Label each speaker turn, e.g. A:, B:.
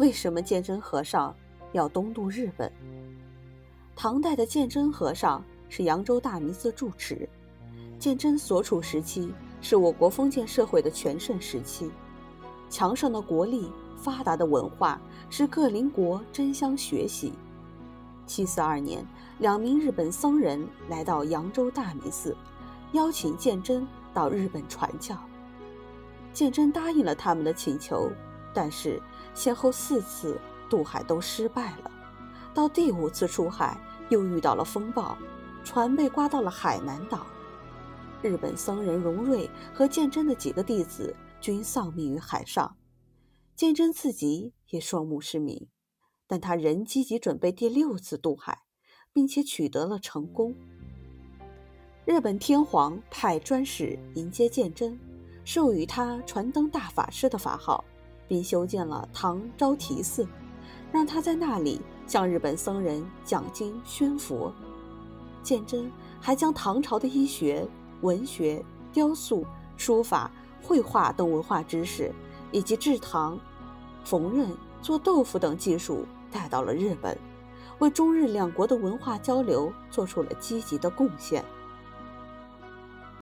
A: 为什么鉴真和尚要东渡日本？唐代的鉴真和尚是扬州大弥寺住持，鉴真所处时期是我国封建社会的全盛时期，强盛的国力、发达的文化使各邻国争相学习。七四二年，两名日本僧人来到扬州大弥寺，邀请鉴真到日本传教。鉴真答应了他们的请求，但是先后四次渡海都失败了。到第五次出海，又遇到了风暴，船被刮到了海南岛。日本僧人荣瑞和鉴真的几个弟子均丧命于海上，鉴真自己也双目失明，但他仍积极准备第六次渡海，并且取得了成功。日本天皇派专使迎接鉴真。授予他传灯大法师的法号，并修建了唐招提寺，让他在那里向日本僧人讲经宣佛。鉴真还将唐朝的医学、文学、雕塑、书法、绘画等文化知识，以及制糖、缝纫、做豆腐等技术带到了日本，为中日两国的文化交流做出了积极的贡献。